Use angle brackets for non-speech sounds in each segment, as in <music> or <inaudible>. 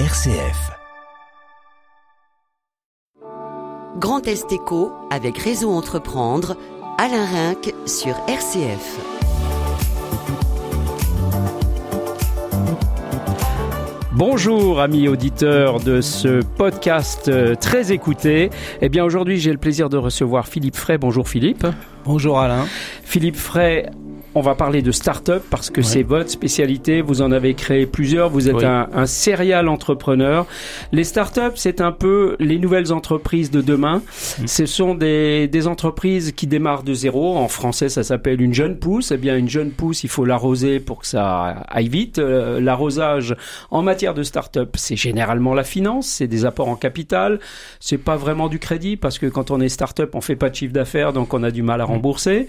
RCF. Grand Est Éco avec Réseau Entreprendre, Alain Rinck sur RCF. Bonjour amis auditeurs de ce podcast euh, très écouté. Eh bien aujourd'hui j'ai le plaisir de recevoir Philippe Frey. Bonjour Philippe. Bonjour Alain. Philippe Frey on va parler de start-up parce que c'est votre spécialité. Vous en avez créé plusieurs. Vous êtes un, un serial entrepreneur. Les start-up, c'est un peu les nouvelles entreprises de demain. Mm. Ce sont des, des, entreprises qui démarrent de zéro. En français, ça s'appelle une jeune pousse. Eh bien, une jeune pousse, il faut l'arroser pour que ça aille vite. Euh, l'arrosage en matière de start-up, c'est généralement la finance, c'est des apports en capital. C'est pas vraiment du crédit parce que quand on est start-up, on fait pas de chiffre d'affaires, donc on a du mal à mm. rembourser.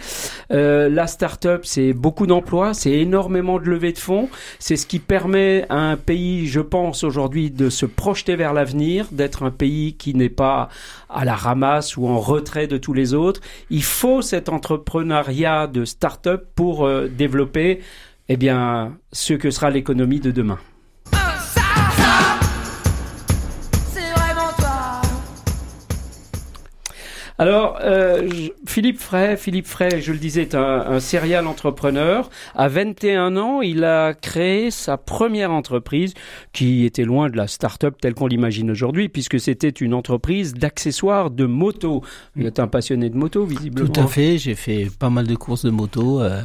Euh, la start-up, c'est beaucoup d'emplois, c'est énormément de levée de fonds. C'est ce qui permet à un pays, je pense aujourd'hui, de se projeter vers l'avenir, d'être un pays qui n'est pas à la ramasse ou en retrait de tous les autres. Il faut cet entrepreneuriat de start-up pour euh, développer, eh bien, ce que sera l'économie de demain. Alors, euh, Philippe Frey, Philippe Frey, je le disais, est un, un serial entrepreneur. À 21 ans, il a créé sa première entreprise qui était loin de la start-up telle qu'on l'imagine aujourd'hui, puisque c'était une entreprise d'accessoires de moto. Vous êtes un passionné de moto, visiblement. Tout à fait. J'ai fait pas mal de courses de moto. Euh,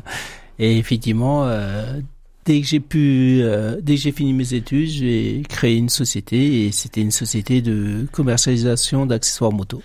et effectivement, euh, dès que j'ai pu, euh, dès que j'ai fini mes études, j'ai créé une société et c'était une société de commercialisation d'accessoires moto.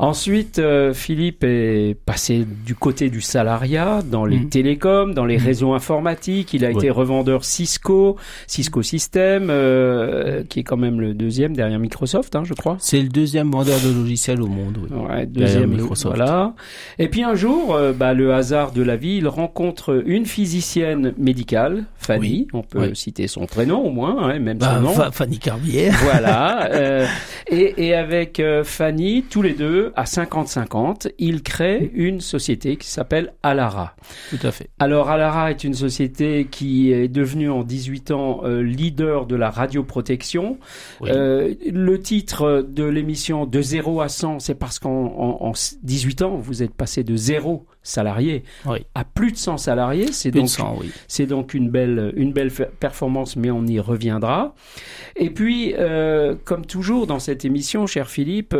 Ensuite, euh, Philippe est passé du côté du salariat dans les mm. télécoms, dans les mm. réseaux informatiques. Il a été revendeur Cisco, Cisco System, euh, qui est quand même le deuxième derrière Microsoft, hein, je crois. C'est le deuxième vendeur de logiciels au monde. Oui. Ouais, deuxième Microsoft. Voilà. Et puis un jour, euh, bah, le hasard de la vie, il rencontre une physicienne médicale, Fanny. On peut citer son prénom au moins, hein, même son bah, nom. Fanny Carbier. Voilà. <laughs> et, et avec Fanny, tous les deux à 50-50, il crée une société qui s'appelle Alara. Tout à fait. Alors Alara est une société qui est devenue en 18 ans euh, leader de la radioprotection. Euh, le titre de l'émission de 0 à 100, c'est parce qu'en 18 ans, vous êtes passé de 0 salariés à plus de 100 salariés. C'est donc, c'est donc une belle, une belle performance, mais on y reviendra. Et puis, euh, comme toujours dans cette émission, cher Philippe,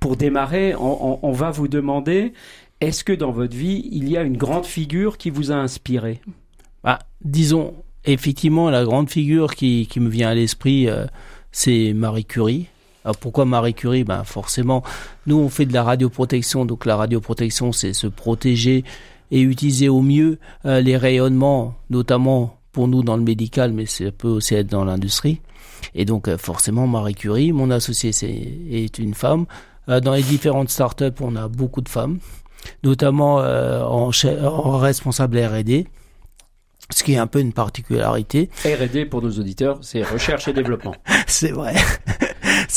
pour démarrer, on, on va vous demander, est-ce que dans votre vie, il y a une grande figure qui vous a inspiré? Bah, Disons, effectivement, la grande figure qui, qui me vient à l'esprit, euh, c'est Marie Curie. Alors pourquoi Marie Curie? Ben forcément, nous on fait de la radioprotection, donc la radioprotection c'est se protéger et utiliser au mieux euh, les rayonnements, notamment pour nous dans le médical, mais ça peut aussi être dans l'industrie. Et donc euh, forcément Marie Curie, mon associé c'est, est une femme. Euh, dans les différentes startups, on a beaucoup de femmes, notamment en, en responsable R&D ce qui est un peu une particularité. R&D pour nos auditeurs, c'est recherche et développement. <laughs> c'est vrai,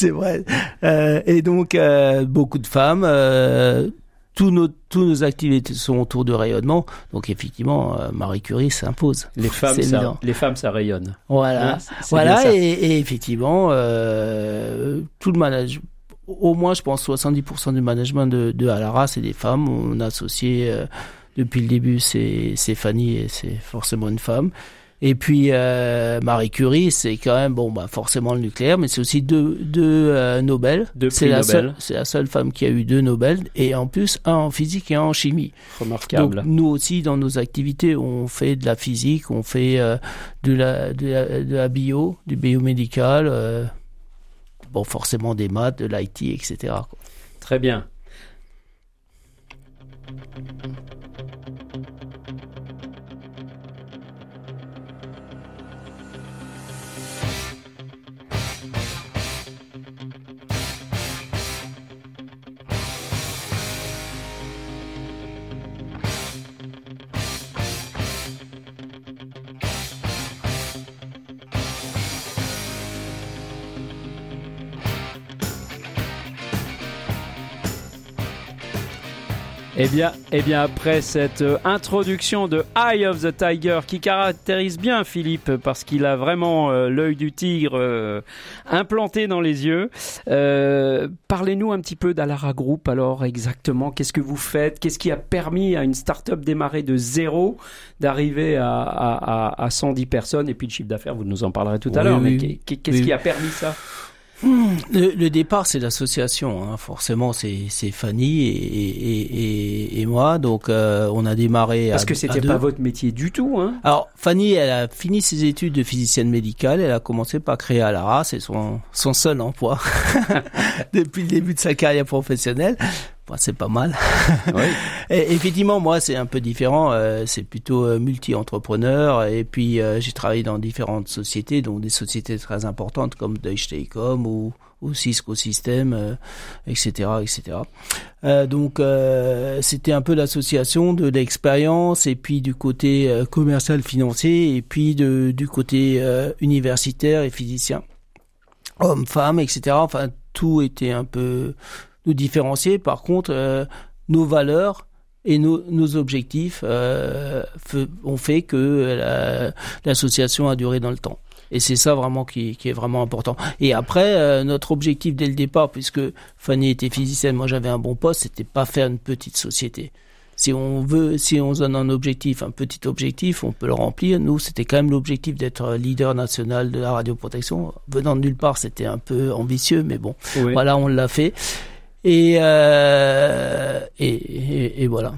c'est vrai. Euh, et donc euh, beaucoup de femmes. Euh, tous nos, tous nos activités sont autour de rayonnement. Donc effectivement, Marie Curie s'impose. Les <laughs> femmes, ça, les femmes, ça rayonne. Voilà, voilà. Et, et, effectivement, tout le management, au moins, je pense, 70% du management de, de Alara, c'est des femmes. On a associé depuis le début, c'est Fanny et c'est forcément une femme. Et puis euh, Marie Curie, c'est quand même bon, bah forcément le nucléaire, mais c'est aussi deux deux euh, Nobel. C'est la seule, c'est la seule femme qui a eu deux Nobel et en plus un en physique et un en chimie. Remarquable. Donc nous aussi dans nos activités, on fait de la physique, on fait euh, de, la, de, la, de la bio, du biomédical, bon forcément des maths, de l'IT, etc. Quoi. Très bien. Eh bien, eh bien, après cette euh, introduction de Eye of the Tiger qui caractérise bien Philippe parce qu'il a vraiment euh, l'œil du tigre euh, implanté dans les yeux. Parlez-nous un petit peu d'Alara Group. Alors exactement, qu'est-ce que vous faites? Qu'est-ce qui a permis à une start-up démarrée de zéro d'arriver à, à, à, 110 personnes? Et puis le chiffre d'affaires, vous nous en parlerez tout à l'heure. Mais qu'est-ce qui a permis ça? Le, le, départ, c'est l'association. Hein. Forcément, c'est Fanny et, et, et, et, moi. Donc, euh, on a démarré. Parce que c'était pas votre métier du tout. Hein. Alors, Fanny, elle a fini ses études de physicienne médicale. Elle a commencé par créer Alara. C'est son, son seul emploi <laughs> depuis le début de sa carrière professionnelle c'est pas mal. <laughs> Oui. et, effectivement, moi, c'est un peu différent. Euh, c'est plutôt euh, multi-entrepreneur. Et puis, euh, j'ai travaillé dans différentes sociétés, donc des sociétés très importantes comme Deutsche Telekom ou, ou Cisco System, etc., etc. donc, c'était un peu l'association de l'expérience et puis du côté commercial financier et puis de, du côté universitaire et physicien, hommes, femmes, etc. Enfin, tout était un peu nous différencier. Par contre, euh, nos valeurs et nos, nos objectifs euh, ont fait que l'association a duré dans le temps. Et c'est ça vraiment qui, qui, est vraiment important. Et après, euh, notre objectif dès le départ, puisque Fanny était physicienne, moi j'avais un bon poste, c'était pas faire une petite société. Si on veut, si on donne un objectif, un petit objectif, on peut le remplir. Nous, c'était quand même l'objectif d'être leader national de la radioprotection. Venant de nulle part, c'était un peu ambitieux, mais bon, voilà, on l'a fait. Euh, et, et, et, voilà.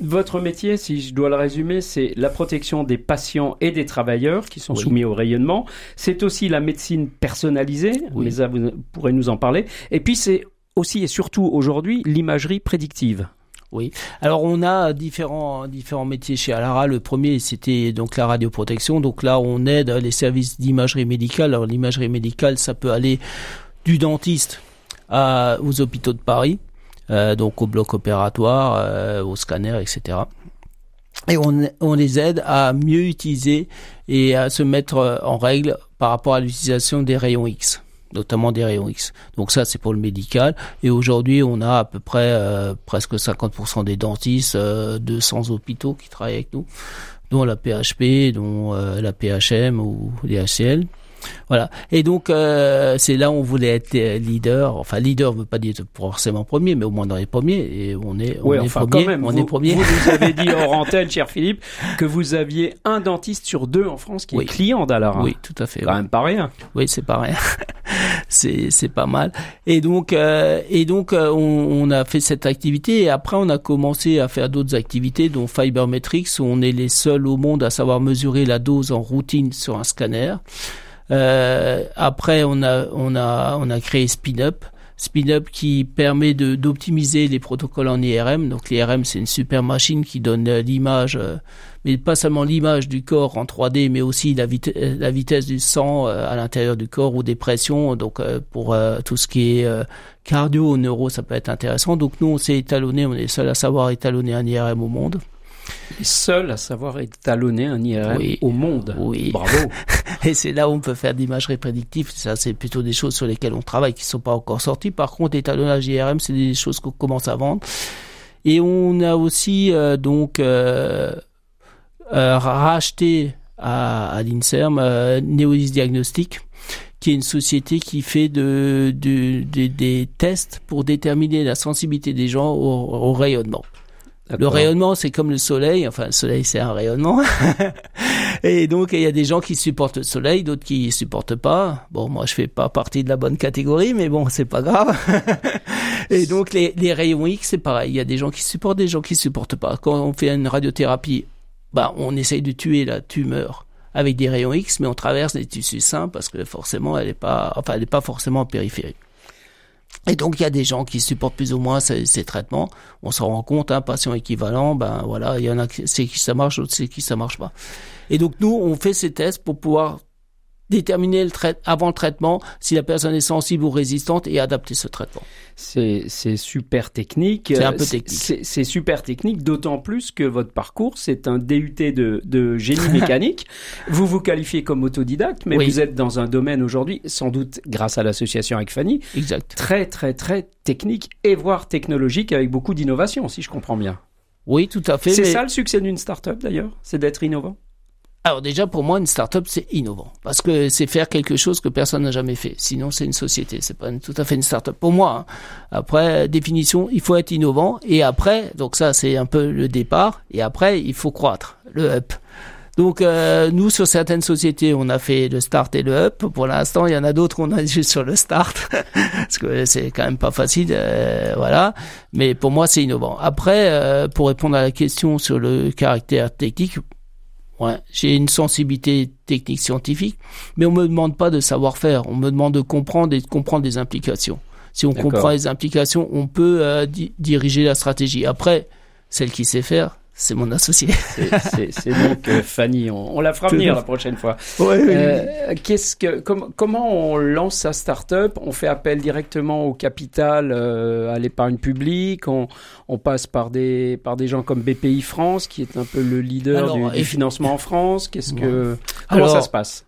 Votre métier, si je dois le résumer, c'est la protection des patients et des travailleurs qui sont soumis au rayonnement. C'est aussi la médecine personnalisée, oui. mais vous pourrez nous en parler. Et puis c'est aussi et surtout aujourd'hui l'imagerie prédictive. Oui. Alors on a différents différents métiers chez Alara. Le premier c'était donc la radioprotection. Donc là on aide les services d'imagerie médicale. Alors l'imagerie médicale ça peut aller du dentiste aux hôpitaux de Paris, euh, donc au bloc opératoire, euh, au scanner, etc. Et on, on les aide à mieux utiliser et à se mettre en règle par rapport à l'utilisation des rayons X notamment des rayons X. Donc ça, c'est pour le médical. Et aujourd'hui, on a à peu près euh, presque 50% des dentistes, euh, 200 hôpitaux qui travaillent avec nous, dont la PHP, dont euh, la PHM ou les HCL. Voilà. Et donc euh, c'est là où on voulait être leader. Enfin, leader veut pas dire forcément premier, mais au moins dans les premiers. Et on est, on est premier. on vous, est premier. Vous nous avez dit <laughs> hors antenne, cher Philippe, que vous aviez un dentiste sur deux en France qui est client d'Alara. Oui, tout à fait. Quand même pas rien. Oui, c'est pas rien. <laughs> c'est c'est pas mal. Et donc euh, et donc euh, on, on, a fait cette activité et après on a commencé à faire d'autres activités, dont Fibermetrics où on est les seuls au monde à savoir mesurer la dose en routine sur un scanner. Euh, après, on a, on a, on a créé SpinUp. SpinUp qui permet d'optimiser les protocoles en IRM. Donc l'IRM, c'est une super machine qui donne euh, l'image, euh, mais pas seulement l'image du corps en 3D, mais aussi la, la vitesse du sang à l'intérieur du corps ou des pressions. Donc pour tout ce qui est cardio, neuro, ça peut être intéressant. Donc nous, on s'est étalonné, on est seul à savoir étalonner un IRM au monde seul à savoir étalonner un IRM au monde. Oui. Bravo. <laughs> Et c'est là où on peut faire d'imagerie prédictive. Ça, c'est plutôt des choses sur lesquelles on travaille qui sont pas encore sorties. Par contre, étalonnage IRM, c'est des choses qu'on commence à vendre. Et on a aussi euh, donc euh, euh, racheté à, à l'Inserm Neolis Diagnostic qui est une société qui fait de, de, de, des tests pour déterminer la sensibilité des gens au, au rayonnement. Le rayonnement, c'est comme le soleil. Enfin, le soleil, c'est un rayonnement. <laughs> et donc, il y a des gens qui supportent le soleil, d'autres qui supportent pas. Bon, moi, je fais pas partie de la bonne catégorie, mais bon, c'est pas grave. <laughs> et donc, les, les rayons X, c'est pareil. Il y a des gens qui supportent, des gens qui supportent pas. Quand on fait une radiothérapie, bah, on essaye de tuer la tumeur avec des rayons X, mais on traverse les tissus sains parce que forcément, elle est pas, enfin, elle est pas forcément en périphérie. Et donc il y a des gens qui supportent plus ou moins ces, traitements. On s'en rend compte, un hein, patient équivalent, ben voilà, il y en a c'est qui ça marche, d'autres c'est qui ça marche pas. Et donc nous on fait ces tests pour pouvoir déterminer le avant le traitement si la personne est sensible ou résistante et adapter ce traitement. C'est super technique. C'est un peu technique. C'est super technique, d'autant plus que votre parcours, c'est un DUT de, de génie <laughs> mécanique. vous vous qualifiez comme autodidacte, mais vous êtes dans un domaine aujourd'hui, sans doute grâce à l'association avec Fanny, exact. très très très technique et voire technologique avec beaucoup d'innovation, si je comprends bien. Oui, tout à fait. C'est ça le succès d'une start-up d'ailleurs, c'est d'être innovant? Alors déjà pour moi une start-up c'est innovant parce que c'est faire quelque chose que personne n'a jamais fait. Sinon c'est une société, c'est pas tout à fait une start-up pour moi. Hein. Après définition, il faut être innovant et après donc ça c'est un peu le départ et après il faut croître le up. Donc euh, nous sur certaines sociétés on a fait le start et le up. Pour l'instant il y en a d'autres on a <laughs> juste sur le start <laughs> parce que c'est quand même pas facile, euh, voilà. Mais pour moi c'est innovant. Après euh, pour répondre à la question sur le caractère technique, Ouais, j'ai une sensibilité technique scientifique, mais on me demande pas de savoir faire. On me demande de comprendre et de comprendre des implications. Si on comprend les implications, on peut euh, diriger la stratégie. Après, celle qui sait faire, c'est mon associé. C'est donc euh, Fanny. On, la fera venir la prochaine fois. Euh, qu'est-ce que, comment on lance sa start-up? On fait appel directement au capital, euh, à l'épargne publique. On, on, passe par des par des gens comme BPI France, qui est un peu le leader du, financement en France. Qu'est-ce que comment ça se passe?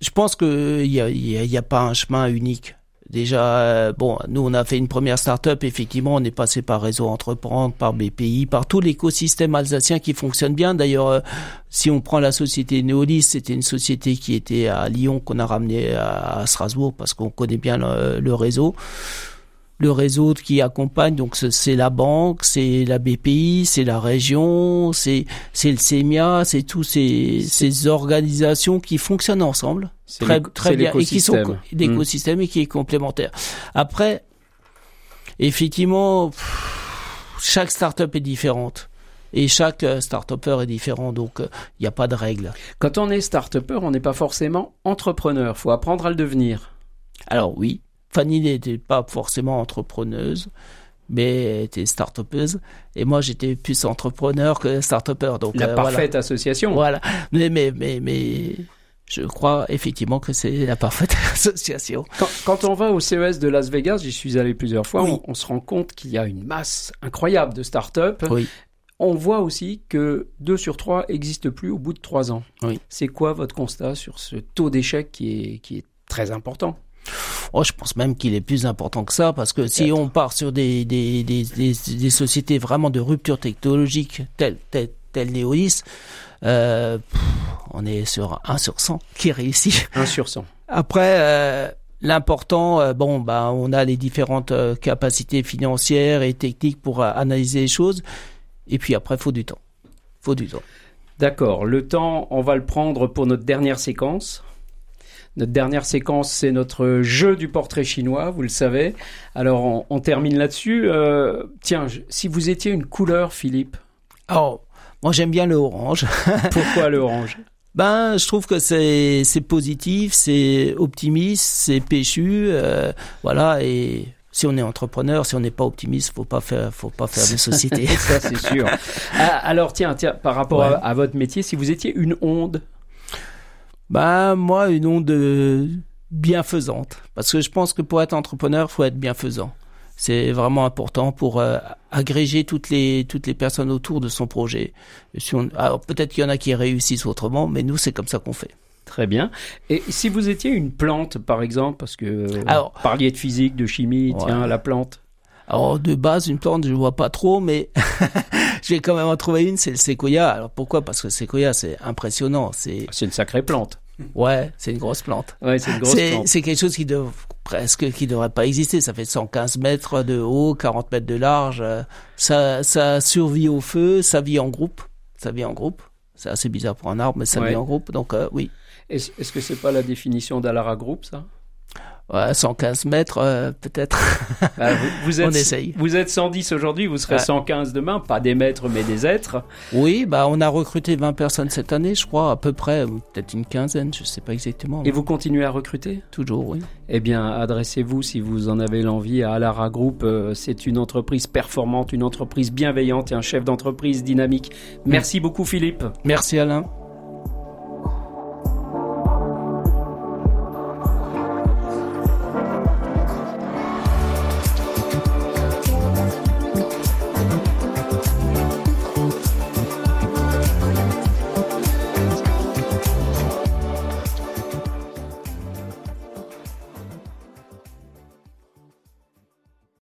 Je pense qu'il y a, y a pas un chemin unique. Déjà, euh, bon, nous on a fait une première start-up, effectivement, on est passé par Réseau Entreprendre, par BPI, par tout l'écosystème alsacien qui fonctionne bien. D'ailleurs, euh, si on prend la société Neolis, c'était une société qui était à Lyon qu'on a ramené à, Strasbourg parce qu'on connaît bien le réseau le réseau qui accompagne. Donc c'est la banque, c'est la BPI, c'est la région, c'est c'est le CEMIA, c'est tous ces ces organisations qui fonctionnent ensemble très très bien et qui sont d'écosystèmes mmh. et qui est complémentaire. Après, effectivement, chaque startup est différente. Et chaque euh, start-upper est différent, donc il euh, n'y a pas de règle. Quand on est start-upper, on n'est pas forcément entrepreneur. Faut apprendre à le devenir. Alors oui, Fanny n'était pas forcément entrepreneuse, mais elle était start-upeuse. Et moi, j'étais plus entrepreneur que. Donc, la euh, parfaite association. Voilà. Mais, mais, mais, mais, je crois effectivement que c'est la parfaite <laughs> association. Quand, on va au CES de Las Vegas, j'y suis allé plusieurs fois, on, se rend compte qu'il y a une masse incroyable de start-up. Oui. On voit aussi que deux sur trois n'existent plus au bout de trois ans. Oui. C'est quoi votre constat sur ce taux d'échec qui est, qui est très important? Oh, je pense même qu'il est plus important que ça parce que si on part sur des, des, des, des, sociétés vraiment de rupture technologique telles tel, tel Neolis, euh, on est sur 1 sur 100 qui réussit. 1 sur 100. Après, euh, l'important, euh, bon, bah, on a les différentes capacités financières et techniques pour analyser les choses. Et puis après, faut du temps. Faut du temps. D'accord. Le temps, on va le prendre pour notre dernière séquence. Notre dernière séquence, c'est notre jeu du portrait chinois, vous le savez. Alors, on, termine là-dessus. Euh, tiens, si vous étiez une couleur, Philippe Oh, moi j'aime bien le orange. <laughs> Pourquoi le orange ben, je trouve que c'est positif, c'est optimiste, c'est péchu, euh, voilà. Et si on est entrepreneur, si on n'est pas optimiste, faut pas faire, faut pas faire de société. <laughs> Ça c'est sûr. <laughs> Ah, alors tiens, tiens, par rapport à, votre métier, si vous étiez une onde, bah moi une onde bienfaisante parce que je pense que pour être entrepreneur, faut être bienfaisant. C'est vraiment important pour euh, agréger toutes les toutes les personnes autour de son projet. Si on, alors peut-être qu'il y en a qui réussissent autrement, mais nous c'est comme ça qu'on fait. Très bien. Et si vous étiez une plante, par exemple, parce que alors, parliez de physique, de chimie, tiens, la plante. Alors de base, une plante, je vois pas trop, mais <laughs> je vais quand même en trouver une, c'est le séquoia. Alors pourquoi? Parce que le séquoia, c'est impressionnant. C'est c'est une sacrée plante. Ouais, c'est une grosse plante. Ouais, c'est une grosse plante. C'est quelque chose qui devrait presque qui devrait pas exister. Ça fait 115 mètres de haut, 40 mètres de large. Ça, ça survit au feu, ça vit en groupe. Ça vit en groupe. C'est assez bizarre pour un arbre, mais ça vit en groupe. Donc euh, oui. Est-ce que c'est pas la définition d'Alara Group, ça? Ouais, 115 mètres, euh, peut-être. <laughs> Ah, vous, êtes, on essaye. Vous êtes 110 aujourd'hui, vous serez 115 demain, pas des mètres mais des êtres. Oui, bah on a recruté 20 personnes cette année, je crois, à peu près, peut-être une quinzaine, je sais pas exactement. Et vous continuez à recruter? Toujours, oui. Eh bien, adressez-vous si vous en avez l'envie à Alara Group. Euh, c'est une entreprise performante, une entreprise bienveillante et un chef d'entreprise dynamique. Merci beaucoup, Philippe. Merci, Alain.